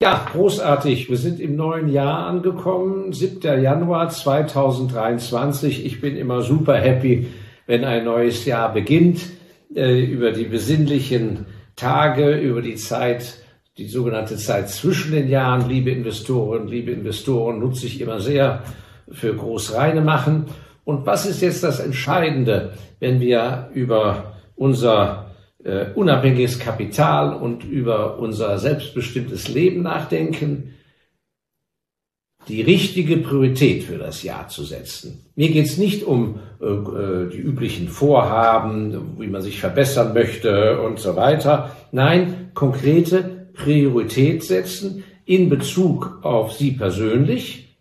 Ja, großartig. Wir sind im neuen Jahr angekommen, 7. Januar 2023. Ich bin immer super happy, wenn ein neues Jahr beginnt, äh, über die besinnlichen Tage, über die Zeit, die sogenannte Zeit zwischen den Jahren. Liebe Investoren, liebe Investoren, nutze ich immer sehr für Großreine machen. Und was ist jetzt das Entscheidende, wenn wir über unser äh, unabhängiges Kapital und über unser selbstbestimmtes Leben nachdenken, die richtige Priorität für das Jahr zu setzen. Mir geht es nicht um äh, die üblichen Vorhaben, wie man sich verbessern möchte und so weiter. Nein, konkrete Priorität setzen in Bezug auf Sie persönlich,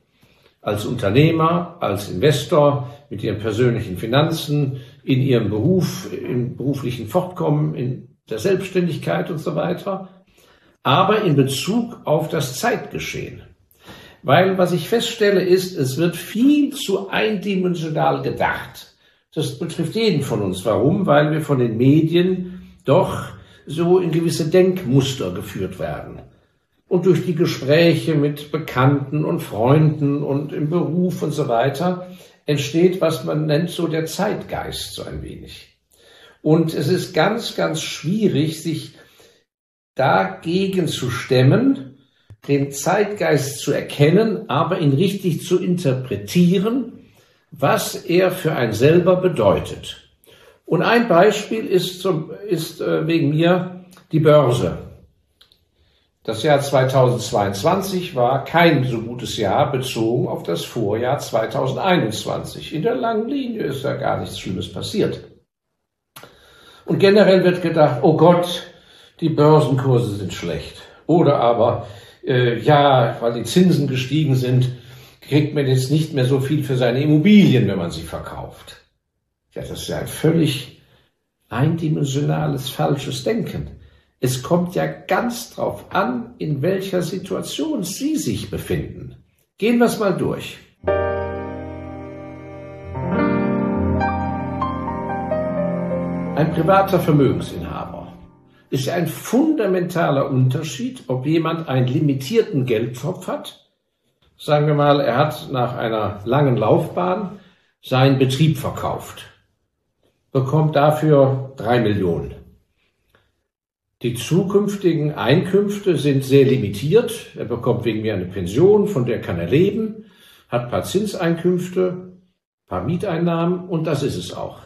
als Unternehmer, als Investor, mit Ihren persönlichen Finanzen, in ihrem Beruf, im beruflichen Fortkommen, in der Selbstständigkeit und so weiter, aber in Bezug auf das Zeitgeschehen. Weil was ich feststelle ist, es wird viel zu eindimensional gedacht. Das betrifft jeden von uns. Warum? Weil wir von den Medien doch so in gewisse Denkmuster geführt werden. Und durch die Gespräche mit Bekannten und Freunden und im Beruf und so weiter entsteht, was man nennt, so der Zeitgeist so ein wenig. Und es ist ganz, ganz schwierig, sich dagegen zu stemmen, den Zeitgeist zu erkennen, aber ihn richtig zu interpretieren, was er für ein selber bedeutet. Und ein Beispiel ist, zum, ist äh, wegen mir die Börse. Das Jahr 2022 war kein so gutes Jahr bezogen auf das Vorjahr 2021. In der langen Linie ist da gar nichts Schlimmes passiert. Und generell wird gedacht, oh Gott, die Börsenkurse sind schlecht. Oder aber, äh, ja, weil die Zinsen gestiegen sind, kriegt man jetzt nicht mehr so viel für seine Immobilien, wenn man sie verkauft. Ja, das ist ja ein völlig eindimensionales, falsches Denken. Es kommt ja ganz drauf an, in welcher Situation Sie sich befinden. Gehen wir es mal durch. Ein privater Vermögensinhaber ist ein fundamentaler Unterschied, ob jemand einen limitierten Geldtopf hat. Sagen wir mal, er hat nach einer langen Laufbahn seinen Betrieb verkauft, bekommt dafür drei Millionen. Die zukünftigen Einkünfte sind sehr limitiert. Er bekommt wegen mir eine Pension, von der kann er leben, hat ein paar Zinseinkünfte, ein paar Mieteinnahmen und das ist es auch.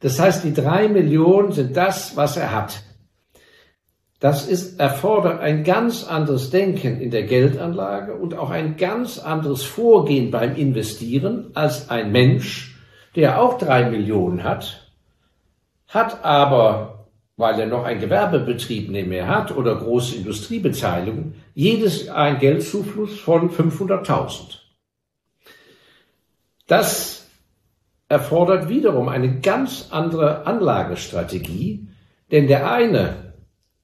Das heißt, die drei Millionen sind das, was er hat. Das ist, erfordert ein ganz anderes Denken in der Geldanlage und auch ein ganz anderes Vorgehen beim Investieren als ein Mensch, der auch drei Millionen hat, hat aber weil er noch einen Gewerbebetrieb nebenher hat oder große Industriebeteiligung, jedes ein Geldzufluss von 500.000. Das erfordert wiederum eine ganz andere Anlagestrategie, denn der eine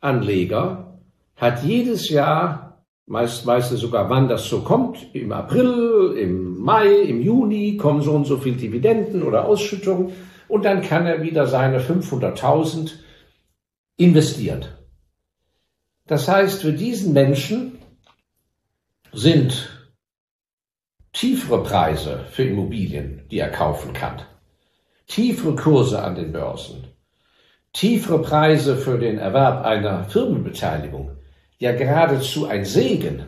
Anleger hat jedes Jahr, meist weiß sogar, wann das so kommt, im April, im Mai, im Juni kommen so und so viel Dividenden oder Ausschüttungen und dann kann er wieder seine 500.000 investiert. Das heißt, für diesen Menschen sind tiefere Preise für Immobilien, die er kaufen kann, tiefere Kurse an den Börsen, tiefere Preise für den Erwerb einer Firmenbeteiligung, ja geradezu ein Segen.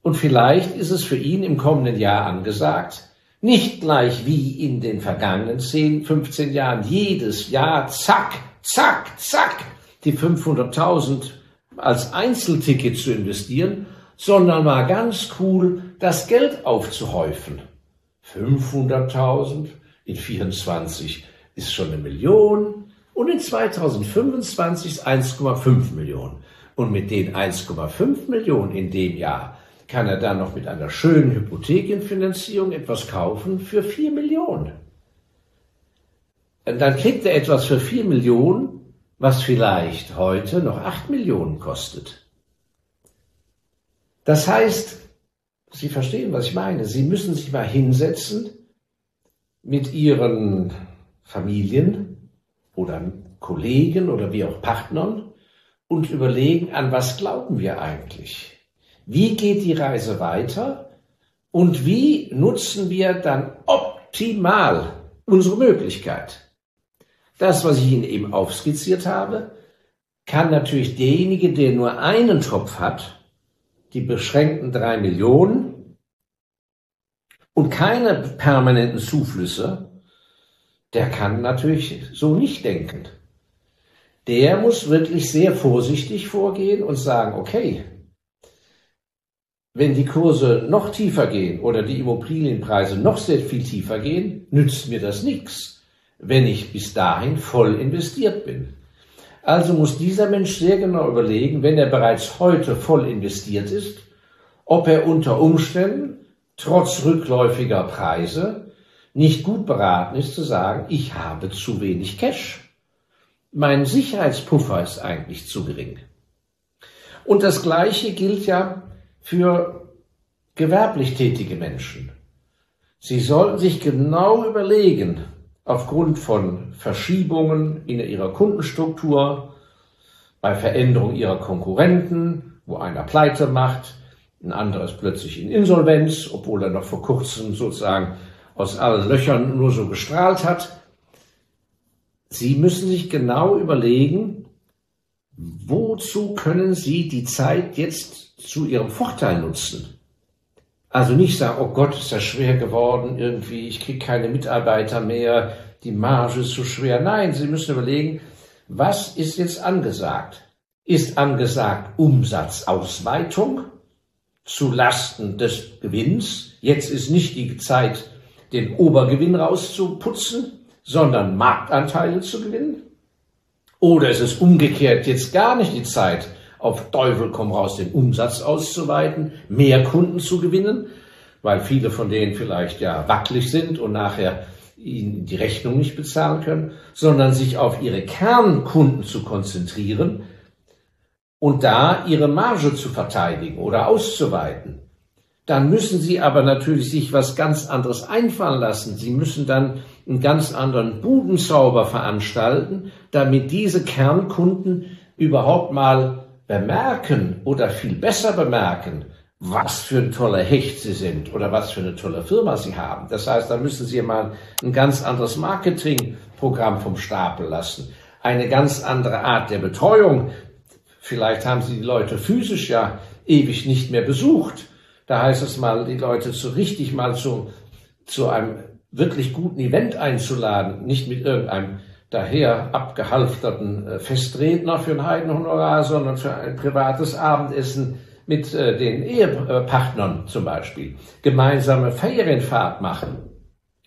Und vielleicht ist es für ihn im kommenden Jahr angesagt, nicht gleich wie in den vergangenen 10, 15 Jahren jedes Jahr, zack, zack, zack, die 500.000 als Einzelticket zu investieren, sondern mal ganz cool das Geld aufzuhäufen. 500.000 in 24 ist schon eine Million und in 2025 ist 1,5 Millionen. Und mit den 1,5 Millionen in dem Jahr kann er dann noch mit einer schönen Hypothekenfinanzierung etwas kaufen für 4 Millionen dann kriegt er etwas für vier Millionen, was vielleicht heute noch acht Millionen kostet. Das heißt, Sie verstehen, was ich meine. Sie müssen sich mal hinsetzen mit Ihren Familien oder Kollegen oder wie auch Partnern und überlegen, an was glauben wir eigentlich? Wie geht die Reise weiter? Und wie nutzen wir dann optimal unsere Möglichkeit? Das, was ich Ihnen eben aufskizziert habe, kann natürlich derjenige, der nur einen Topf hat, die beschränkten drei Millionen und keine permanenten Zuflüsse, der kann natürlich so nicht denken. Der muss wirklich sehr vorsichtig vorgehen und sagen, okay, wenn die Kurse noch tiefer gehen oder die Immobilienpreise noch sehr viel tiefer gehen, nützt mir das nichts, wenn ich bis dahin voll investiert bin. Also muss dieser Mensch sehr genau überlegen, wenn er bereits heute voll investiert ist, ob er unter Umständen trotz rückläufiger Preise nicht gut beraten ist zu sagen, ich habe zu wenig Cash. Mein Sicherheitspuffer ist eigentlich zu gering. Und das Gleiche gilt ja für gewerblich tätige Menschen. Sie sollten sich genau überlegen, aufgrund von Verschiebungen in ihrer Kundenstruktur, bei Veränderung ihrer Konkurrenten, wo einer pleite macht, ein anderes plötzlich in Insolvenz, obwohl er noch vor kurzem sozusagen aus allen Löchern nur so gestrahlt hat. Sie müssen sich genau überlegen, wozu können Sie die Zeit jetzt zu Ihrem Vorteil nutzen? Also nicht sagen, oh Gott, ist das schwer geworden irgendwie, ich kriege keine Mitarbeiter mehr, die Marge ist zu schwer. Nein, Sie müssen überlegen, was ist jetzt angesagt? Ist angesagt Umsatzausweitung zu Lasten des Gewinns? Jetzt ist nicht die Zeit, den Obergewinn rauszuputzen, sondern Marktanteile zu gewinnen? Oder ist es umgekehrt jetzt gar nicht die Zeit, auf Teufel komm raus, den Umsatz auszuweiten, mehr Kunden zu gewinnen, weil viele von denen vielleicht ja wackelig sind und nachher ihnen die Rechnung nicht bezahlen können, sondern sich auf ihre Kernkunden zu konzentrieren und da ihre Marge zu verteidigen oder auszuweiten. Dann müssen sie aber natürlich sich was ganz anderes einfallen lassen. Sie müssen dann einen ganz anderen Budenzauber veranstalten, damit diese Kernkunden überhaupt mal bemerken oder viel besser bemerken, was für ein toller Hecht Sie sind oder was für eine tolle Firma Sie haben. Das heißt, da müssen Sie mal ein ganz anderes Marketingprogramm vom Stapel lassen, eine ganz andere Art der Betreuung. Vielleicht haben Sie die Leute physisch ja ewig nicht mehr besucht. Da heißt es mal, die Leute so richtig mal zu, zu einem wirklich guten Event einzuladen, nicht mit irgendeinem daher abgehalfterten äh, Festredner für ein Heidenhonorar, sondern für ein privates Abendessen mit äh, den Ehepartnern zum Beispiel, gemeinsame Ferienfahrt machen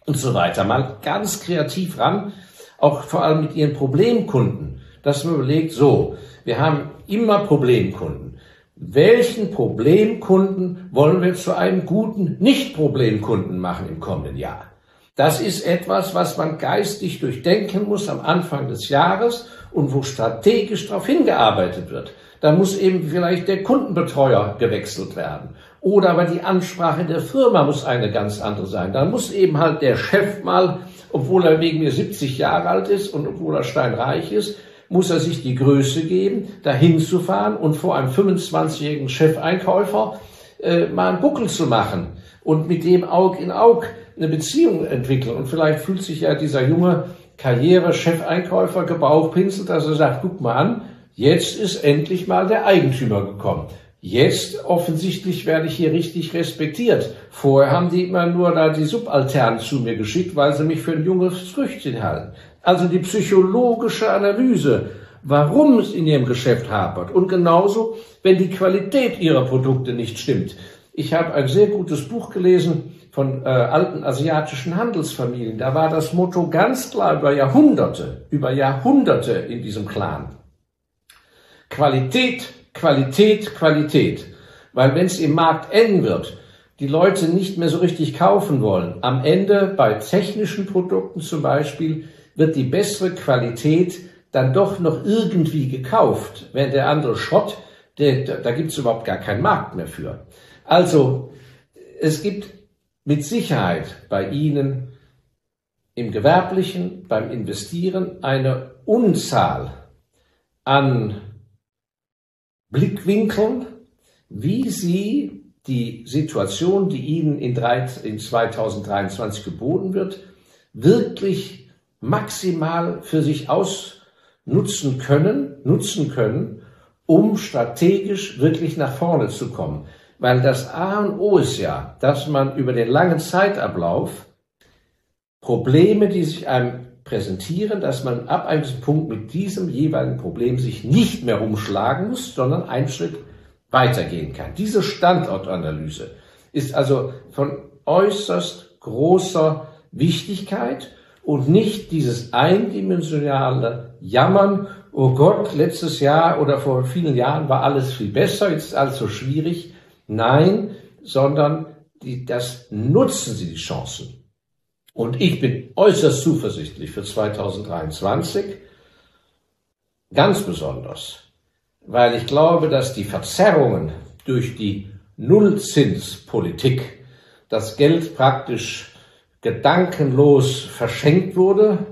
und so weiter. Mal ganz kreativ ran, auch vor allem mit ihren Problemkunden, dass man überlegt, so, wir haben immer Problemkunden. Welchen Problemkunden wollen wir zu einem guten Nicht-Problemkunden machen im kommenden Jahr? Das ist etwas, was man geistig durchdenken muss am Anfang des Jahres und wo strategisch darauf hingearbeitet wird. Da muss eben vielleicht der Kundenbetreuer gewechselt werden. Oder aber die Ansprache der Firma muss eine ganz andere sein. Da muss eben halt der Chef mal, obwohl er wegen mir 70 Jahre alt ist und obwohl er steinreich ist, muss er sich die Größe geben, dahin zu fahren und vor einem 25-jährigen Chefeinkäufer äh, mal einen Buckel zu machen und mit dem Aug in Aug eine Beziehung entwickeln. Und vielleicht fühlt sich ja dieser junge Karriere-Chefeinkäufer gebauchpinselt, dass er sagt, guck mal an, jetzt ist endlich mal der Eigentümer gekommen. Jetzt offensichtlich werde ich hier richtig respektiert. Vorher haben die immer nur da die Subalternen zu mir geschickt, weil sie mich für ein junges Früchtchen halten. Also die psychologische Analyse, warum es in ihrem Geschäft hapert. Und genauso, wenn die Qualität ihrer Produkte nicht stimmt. Ich habe ein sehr gutes Buch gelesen von äh, alten asiatischen Handelsfamilien. Da war das Motto ganz klar über Jahrhunderte, über Jahrhunderte in diesem Clan. Qualität, Qualität, Qualität. Weil wenn es im Markt eng wird, die Leute nicht mehr so richtig kaufen wollen, am Ende bei technischen Produkten zum Beispiel wird die bessere Qualität dann doch noch irgendwie gekauft, wenn der andere Schrott, der, da gibt es überhaupt gar keinen Markt mehr für. Also, es gibt mit Sicherheit bei Ihnen im Gewerblichen, beim Investieren eine Unzahl an Blickwinkeln, wie Sie die Situation, die Ihnen in 2023 geboten wird, wirklich maximal für sich ausnutzen können, nutzen können, um strategisch wirklich nach vorne zu kommen. Weil das A und O ist ja, dass man über den langen Zeitablauf Probleme, die sich einem präsentieren, dass man ab einem Punkt mit diesem jeweiligen Problem sich nicht mehr umschlagen muss, sondern einen Schritt weitergehen kann. Diese Standortanalyse ist also von äußerst großer Wichtigkeit und nicht dieses eindimensionale Jammern, oh Gott, letztes Jahr oder vor vielen Jahren war alles viel besser, jetzt ist alles so schwierig. Nein, sondern die, das nutzen Sie die Chancen. Und ich bin äußerst zuversichtlich für 2023, ganz besonders, weil ich glaube, dass die Verzerrungen durch die Nullzinspolitik das Geld praktisch gedankenlos verschenkt wurde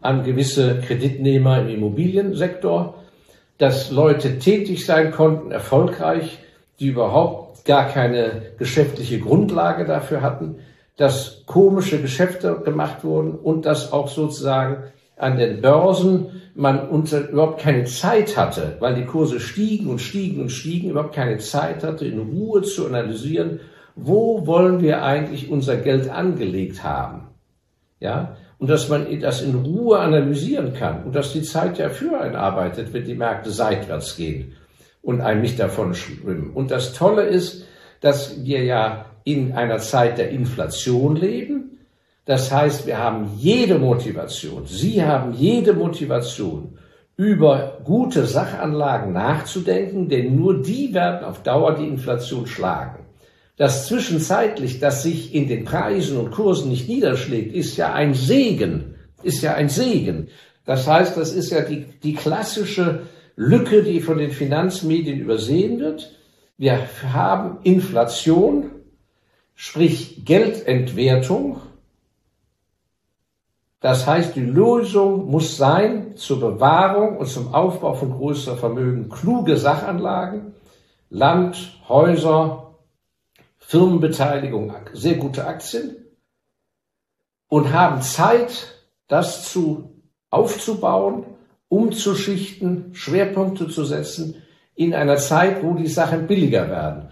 an gewisse Kreditnehmer im Immobiliensektor, dass Leute tätig sein konnten, erfolgreich, die überhaupt gar keine geschäftliche Grundlage dafür hatten, dass komische Geschäfte gemacht wurden und dass auch sozusagen an den Börsen man unter, überhaupt keine Zeit hatte, weil die Kurse stiegen und stiegen und stiegen, überhaupt keine Zeit hatte, in Ruhe zu analysieren, wo wollen wir eigentlich unser Geld angelegt haben? Ja, und dass man das in Ruhe analysieren kann und dass die Zeit ja für einen arbeitet, wenn die Märkte seitwärts gehen und einem nicht davon schwimmen. Und das Tolle ist, dass wir ja in einer Zeit der Inflation leben. Das heißt, wir haben jede Motivation, Sie haben jede Motivation, über gute Sachanlagen nachzudenken, denn nur die werden auf Dauer die Inflation schlagen. Das zwischenzeitlich, das sich in den Preisen und Kursen nicht niederschlägt, ist ja ein Segen, ist ja ein Segen. Das heißt, das ist ja die, die klassische Lücke, die von den Finanzmedien übersehen wird. Wir haben Inflation, sprich Geldentwertung. Das heißt, die Lösung muss sein zur Bewahrung und zum Aufbau von größer Vermögen kluge Sachanlagen, Land, Häuser, Firmenbeteiligung, sehr gute Aktien und haben Zeit, das zu aufzubauen, umzuschichten, Schwerpunkte zu setzen in einer Zeit, wo die Sachen billiger werden.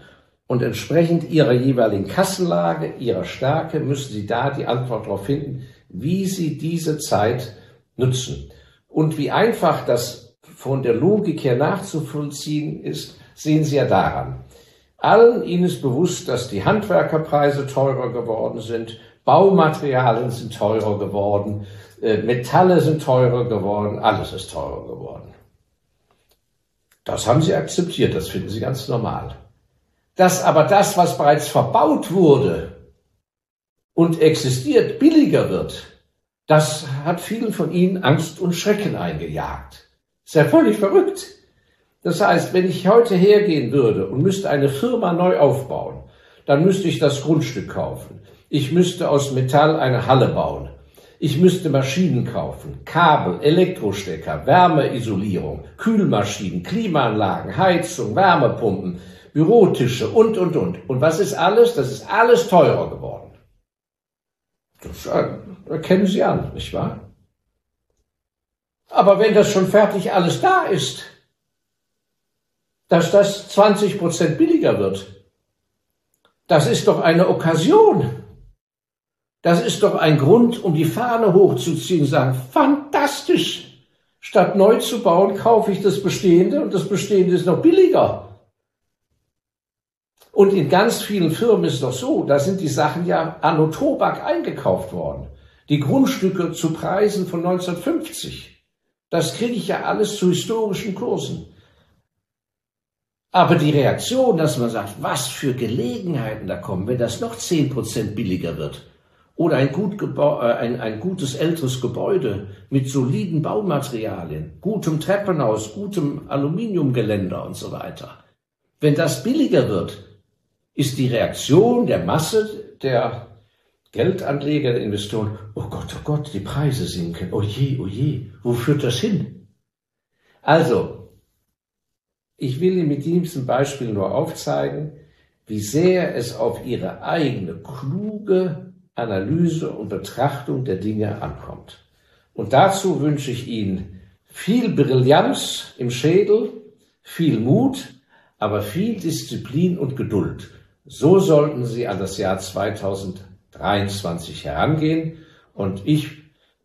Und entsprechend ihrer jeweiligen Kassenlage, ihrer Stärke, müssen Sie da die Antwort darauf finden, wie Sie diese Zeit nutzen. Und wie einfach das von der Logik her nachzuvollziehen ist, sehen Sie ja daran. Allen Ihnen ist bewusst, dass die Handwerkerpreise teurer geworden sind, Baumaterialien sind teurer geworden, Metalle sind teurer geworden, alles ist teurer geworden. Das haben Sie akzeptiert, das finden Sie ganz normal. Dass aber das, was bereits verbaut wurde und existiert, billiger wird, das hat vielen von Ihnen Angst und Schrecken eingejagt. Ist ja völlig verrückt. Das heißt, wenn ich heute hergehen würde und müsste eine Firma neu aufbauen, dann müsste ich das Grundstück kaufen. Ich müsste aus Metall eine Halle bauen. Ich müsste Maschinen kaufen, Kabel, Elektrostecker, Wärmeisolierung, Kühlmaschinen, Klimaanlagen, Heizung, Wärmepumpen, Bürotische und, und, und. Und was ist alles? Das ist alles teurer geworden. Das erkennen Sie an, nicht wahr? Aber wenn das schon fertig alles da ist, dass das 20 Prozent billiger wird. Das ist doch eine Okkasion. Das ist doch ein Grund, um die Fahne hochzuziehen und sagen, fantastisch. Statt neu zu bauen, kaufe ich das Bestehende und das Bestehende ist noch billiger. Und in ganz vielen Firmen ist es doch so, da sind die Sachen ja anno Tobak eingekauft worden. Die Grundstücke zu Preisen von 1950. Das kriege ich ja alles zu historischen Kursen. Aber die Reaktion, dass man sagt, was für Gelegenheiten da kommen, wenn das noch zehn Prozent billiger wird, oder ein, gut äh, ein, ein gutes älteres Gebäude mit soliden Baumaterialien, gutem Treppenhaus, gutem Aluminiumgeländer und so weiter. Wenn das billiger wird, ist die Reaktion der Masse der Geldanleger, der Investoren, oh Gott, oh Gott, die Preise sinken, oh je, oh je, wo führt das hin? Also, Ich will Ihnen mit diesem Beispiel nur aufzeigen, wie sehr es auf Ihre eigene kluge Analyse und Betrachtung der Dinge ankommt. Und dazu wünsche ich Ihnen viel Brillanz im Schädel, viel Mut, aber viel Disziplin und Geduld. So sollten Sie an das Jahr 2023 herangehen. Und ich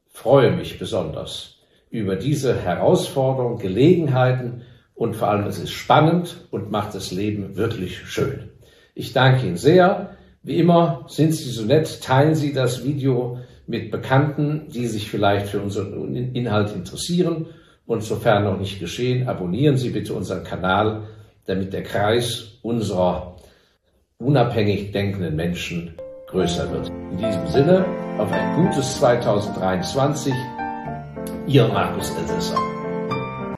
freue mich besonders über diese Herausforderungen, Gelegenheiten und vor allem es ist spannend und macht das Leben wirklich schön. Ich danke Ihnen sehr. Wie immer sind Sie so nett, teilen Sie das Video mit Bekannten, die sich vielleicht für unseren Inhalt interessieren. Und sofern noch nicht geschehen, abonnieren Sie bitte unseren Kanal, damit der Kreis unserer unabhängig denkenden Menschen größer wird. In diesem Sinne, auf ein gutes 2023, Ihr Markus Elsässer.